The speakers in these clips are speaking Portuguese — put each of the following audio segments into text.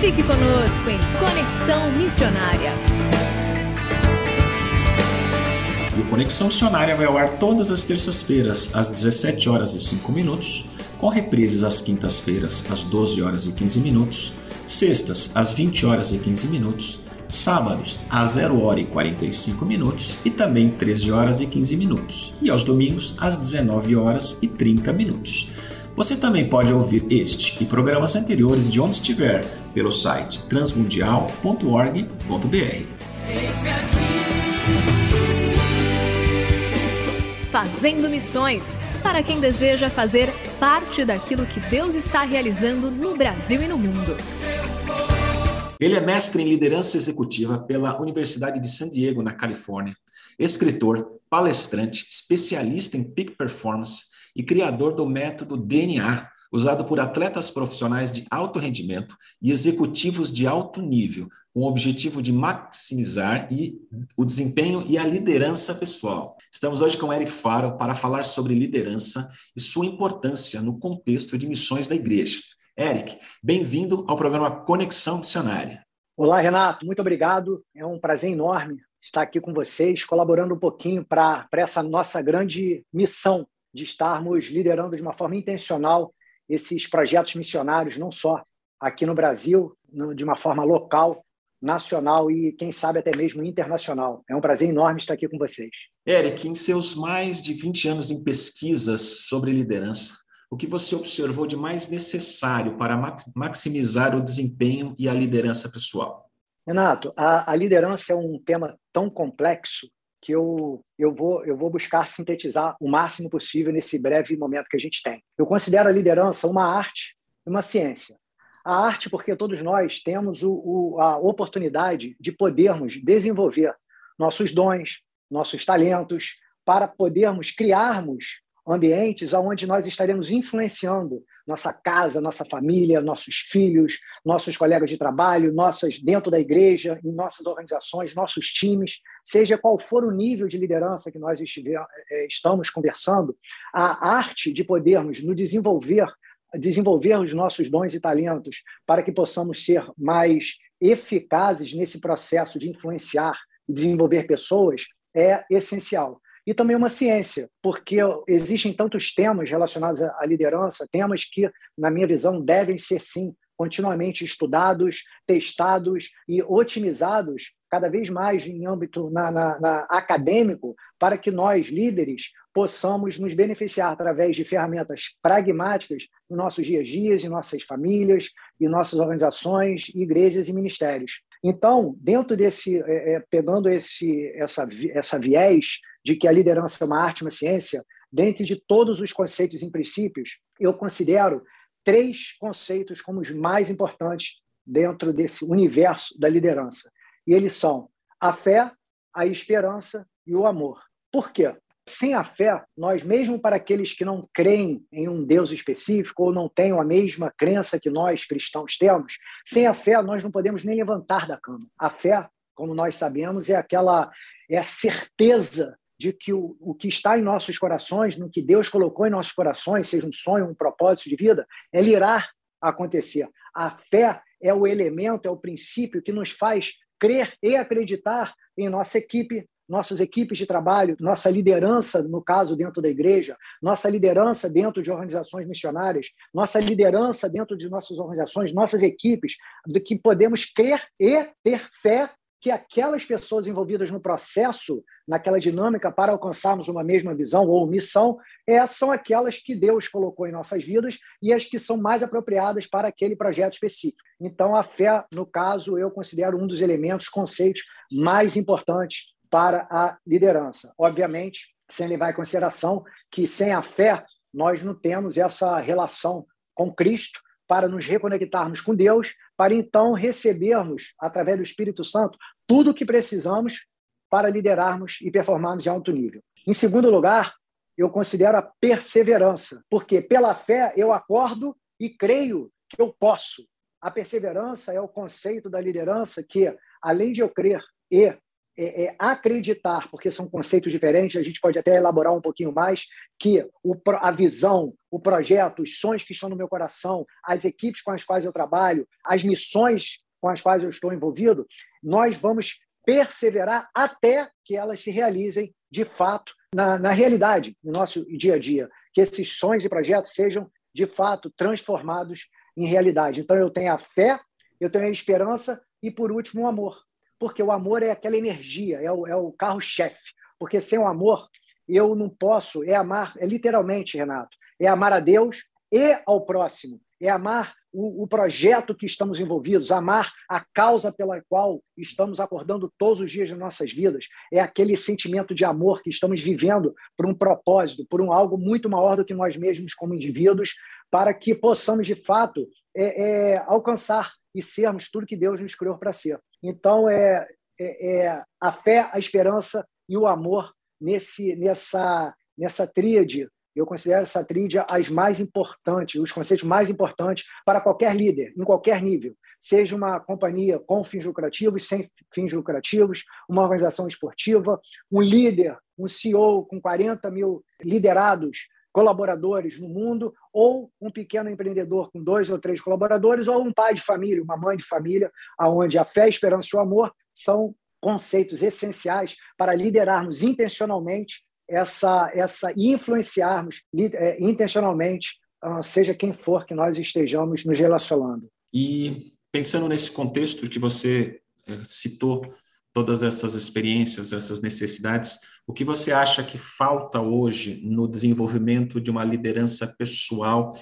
Fique conosco em Conexão Missionária. E o Conexão Missionária vai ao ar todas as terças-feiras, às 17 horas e 5 minutos, com reprises às quintas-feiras, às 12 horas e 15 minutos, sextas, às 20 horas e 15 minutos, sábados, às 0 hora e 45 minutos e também 13 horas e 15 minutos, e aos domingos, às 19 horas e 30 minutos. Você também pode ouvir este e programas anteriores de onde estiver pelo site transmundial.org.br. Fazendo Missões para quem deseja fazer parte daquilo que Deus está realizando no Brasil e no mundo. Ele é mestre em liderança executiva pela Universidade de San Diego, na Califórnia, escritor, palestrante, especialista em peak performance e criador do método DNA, usado por atletas profissionais de alto rendimento e executivos de alto nível, com o objetivo de maximizar e o desempenho e a liderança pessoal. Estamos hoje com Eric Faro para falar sobre liderança e sua importância no contexto de missões da igreja. Eric, bem-vindo ao programa Conexão Missionária. Olá, Renato, muito obrigado. É um prazer enorme estar aqui com vocês, colaborando um pouquinho para essa nossa grande missão de estarmos liderando de uma forma intencional esses projetos missionários, não só aqui no Brasil, de uma forma local, nacional e, quem sabe, até mesmo internacional. É um prazer enorme estar aqui com vocês. Eric, em seus mais de 20 anos em pesquisas sobre liderança, o que você observou de mais necessário para maximizar o desempenho e a liderança pessoal? Renato, a, a liderança é um tema tão complexo que eu, eu, vou, eu vou buscar sintetizar o máximo possível nesse breve momento que a gente tem. Eu considero a liderança uma arte e uma ciência. A arte, porque todos nós temos o, o, a oportunidade de podermos desenvolver nossos dons, nossos talentos, para podermos criarmos ambientes onde nós estaremos influenciando nossa casa, nossa família, nossos filhos, nossos colegas de trabalho, nossas dentro da igreja, em nossas organizações, nossos times, seja qual for o nível de liderança que nós estiver, eh, estamos conversando, a arte de podermos nos desenvolver, desenvolver os nossos dons e talentos para que possamos ser mais eficazes nesse processo de influenciar e desenvolver pessoas é essencial. E também uma ciência, porque existem tantos temas relacionados à liderança, temas que, na minha visão, devem ser, sim, continuamente estudados, testados e otimizados cada vez mais em âmbito na, na, na acadêmico, para que nós, líderes, possamos nos beneficiar através de ferramentas pragmáticas nos nossos dias a dias, em nossas famílias, em nossas organizações, igrejas e ministérios. Então, dentro desse, é, é pegando esse, essa, essa viés de que a liderança é uma arte, uma ciência, dentre de todos os conceitos e princípios, eu considero três conceitos como os mais importantes dentro desse universo da liderança. E eles são a fé, a esperança e o amor. Por quê? Sem a fé, nós, mesmo para aqueles que não creem em um Deus específico ou não tenham a mesma crença que nós cristãos temos, sem a fé nós não podemos nem levantar da cama. A fé, como nós sabemos, é aquela é a certeza de que o, o que está em nossos corações, no que Deus colocou em nossos corações, seja um sonho, um propósito de vida, ele irá acontecer. A fé é o elemento, é o princípio que nos faz crer e acreditar em nossa equipe, nossas equipes de trabalho, nossa liderança, no caso, dentro da igreja, nossa liderança dentro de organizações missionárias, nossa liderança dentro de nossas organizações, nossas equipes, de que podemos crer e ter fé que aquelas pessoas envolvidas no processo, naquela dinâmica para alcançarmos uma mesma visão ou missão, são aquelas que Deus colocou em nossas vidas e as que são mais apropriadas para aquele projeto específico. Então, a fé, no caso, eu considero um dos elementos, conceitos mais importantes para a liderança. Obviamente, sem levar em consideração que sem a fé nós não temos essa relação com Cristo para nos reconectarmos com Deus, para então recebermos, através do Espírito Santo, tudo o que precisamos para liderarmos e performarmos em alto nível. Em segundo lugar, eu considero a perseverança, porque pela fé eu acordo e creio que eu posso. A perseverança é o conceito da liderança que, além de eu crer e é, é, acreditar, porque são conceitos diferentes, a gente pode até elaborar um pouquinho mais, que o, a visão, o projeto, os sonhos que estão no meu coração, as equipes com as quais eu trabalho, as missões com as quais eu estou envolvido, nós vamos perseverar até que elas se realizem de fato na, na realidade, no nosso dia a dia, que esses sonhos e projetos sejam de fato transformados em realidade. Então eu tenho a fé, eu tenho a esperança e por último o amor porque o amor é aquela energia, é o, é o carro-chefe. Porque sem o amor, eu não posso, é amar, é literalmente, Renato, é amar a Deus e ao próximo, é amar o, o, projeto que estamos envolvidos, amar a causa pela qual estamos acordando todos os dias de nossas vidas, é aquele sentimento de amor que estamos vivendo por um propósito, por um algo muito maior do que nós mesmos como indivíduos, para que possamos, de fato, é, é, alcançar e sermos tudo que Deus nos criou para ser. Então, é, é, é, a fé, a esperança e o amor nesse, nessa, nessa tríade. Eu considero essa tríade as mais importantes, os conceitos mais importantes para qualquer líder, em qualquer nível. Seja uma companhia com fins lucrativos, sem fins lucrativos, uma organização esportiva, um líder, um CEO com 40 mil liderados colaboradores no mundo, ou um pequeno empreendedor com dois ou três colaboradores, ou um pai de família, uma mãe de família, onde a fé, a esperança e o amor são conceitos essenciais para liderarmos intencionalmente essa, essa influenciarmos é, intencionalmente, ah, seja quem for que nós estejamos nos relacionando. E pensando nesse contexto que você é, citou, todas essas experiências, essas necessidades, o que você acha que falta hoje no desenvolvimento de uma liderança pessoal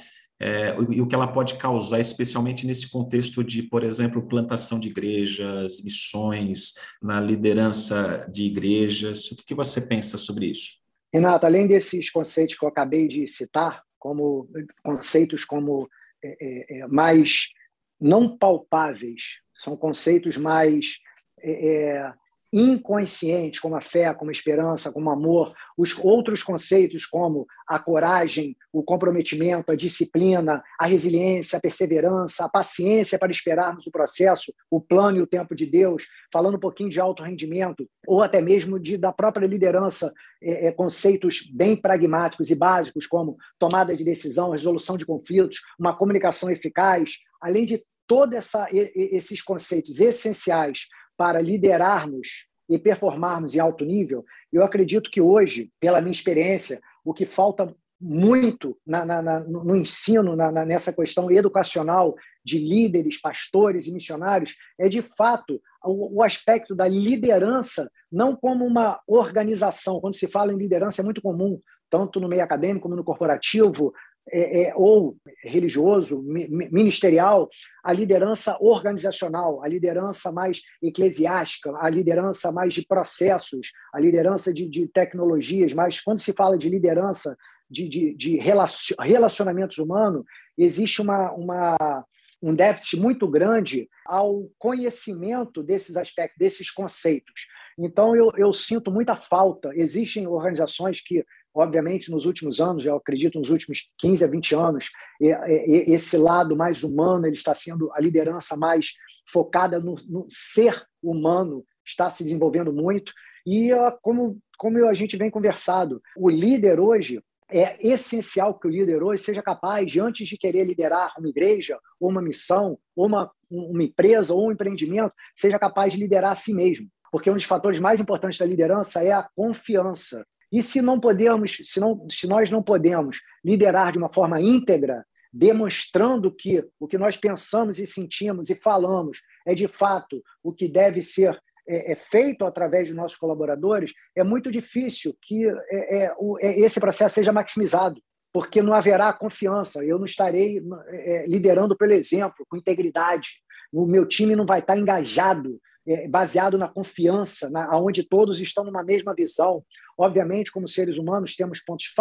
é, e o que ela pode causar, especialmente nesse contexto de, por exemplo, plantação de igrejas, missões, na liderança de igrejas? O que você pensa sobre isso? Renato, além desses conceitos que eu acabei de citar, como conceitos como é, é, é mais não palpáveis, são conceitos mais é, é, inconscientes, como a fé, como a esperança, como o amor, os outros conceitos como a coragem, o comprometimento, a disciplina, a resiliência, a perseverança, a paciência para esperarmos o processo, o plano e o tempo de Deus, falando um pouquinho de alto rendimento, ou até mesmo de, da própria liderança, é, é, conceitos bem pragmáticos e básicos, como tomada de decisão, resolução de conflitos, uma comunicação eficaz, além de todos esses conceitos essenciais para liderarmos e performarmos em alto nível, eu acredito que hoje, pela minha experiência, o que falta muito na, na, na, no ensino, nessa questão educacional de líderes, pastores e missionários, é de fato o, o, aspecto da liderança, não como uma organização. Quando se fala em liderança, é muito comum, tanto no meio acadêmico como no corporativo, é, é, ou religioso, ministerial, a liderança organizacional, a liderança mais eclesiástica, a liderança mais de processos, a liderança de, de tecnologias, mas quando se fala de liderança de, de, de relacionamentos humanos, existe uma, uma, um déficit muito grande ao conhecimento desses aspectos, desses conceitos. Então, eu, eu sinto muita falta. Existem organizações que obviamente, nos últimos anos, eu acredito nos últimos 15 a 20 anos, esse lado mais humano ele está sendo a liderança mais focada no, no ser humano, está se desenvolvendo muito. E como, como a gente vem conversado, o líder hoje é essencial que o líder hoje seja capaz de, antes de querer liderar uma igreja, ou uma missão, ou uma, uma empresa, ou um empreendimento, seja capaz de liderar a si mesmo. Porque um dos fatores mais importantes da liderança é a confiança. E se não podemos, se, não, se nós não podemos liderar de uma forma íntegra, demonstrando que o que nós pensamos e sentimos e falamos é de fato o que deve ser é, é, feito através de nossos colaboradores, é muito difícil que é, é o, é, esse processo seja maximizado, porque não haverá confiança. Eu não estarei é, liderando pelo exemplo, com integridade. O meu time não vai estar engajado, baseado na confiança, na, onde todos estão numa mesma visão. Obviamente, como seres humanos, temos pontos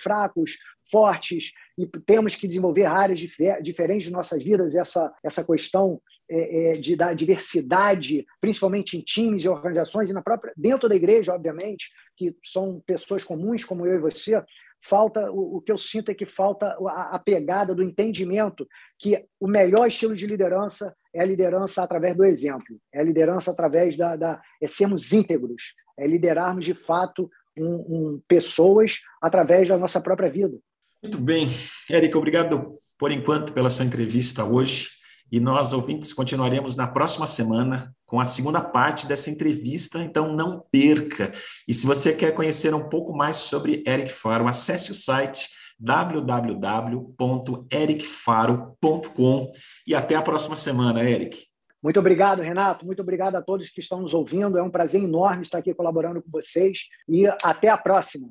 fracos, fortes, e temos que desenvolver áreas diferentes de nossas vidas. Essa, essa questão é, é, de, da diversidade, principalmente em times e organizações, e na própria, dentro da igreja, obviamente, que são pessoas comuns como eu e você, falta o, o que eu sinto é que falta a, a, pegada do entendimento que o melhor estilo de liderança é a liderança através do exemplo, é a liderança através da, da é sermos íntegros, é liderarmos de fato um, um, pessoas através da nossa própria vida. Muito bem, Érica, obrigado por enquanto pela sua entrevista hoje. E nós, ouvintes, continuaremos na próxima semana com a segunda parte dessa entrevista, então não perca. E se você quer conhecer um pouco mais sobre Eric Faro, acesse o site www.ericfaro.com e até a próxima semana, Eric. Muito obrigado, Renato. Muito obrigado a todos que estão nos ouvindo. É um prazer enorme estar aqui colaborando com vocês e até a próxima.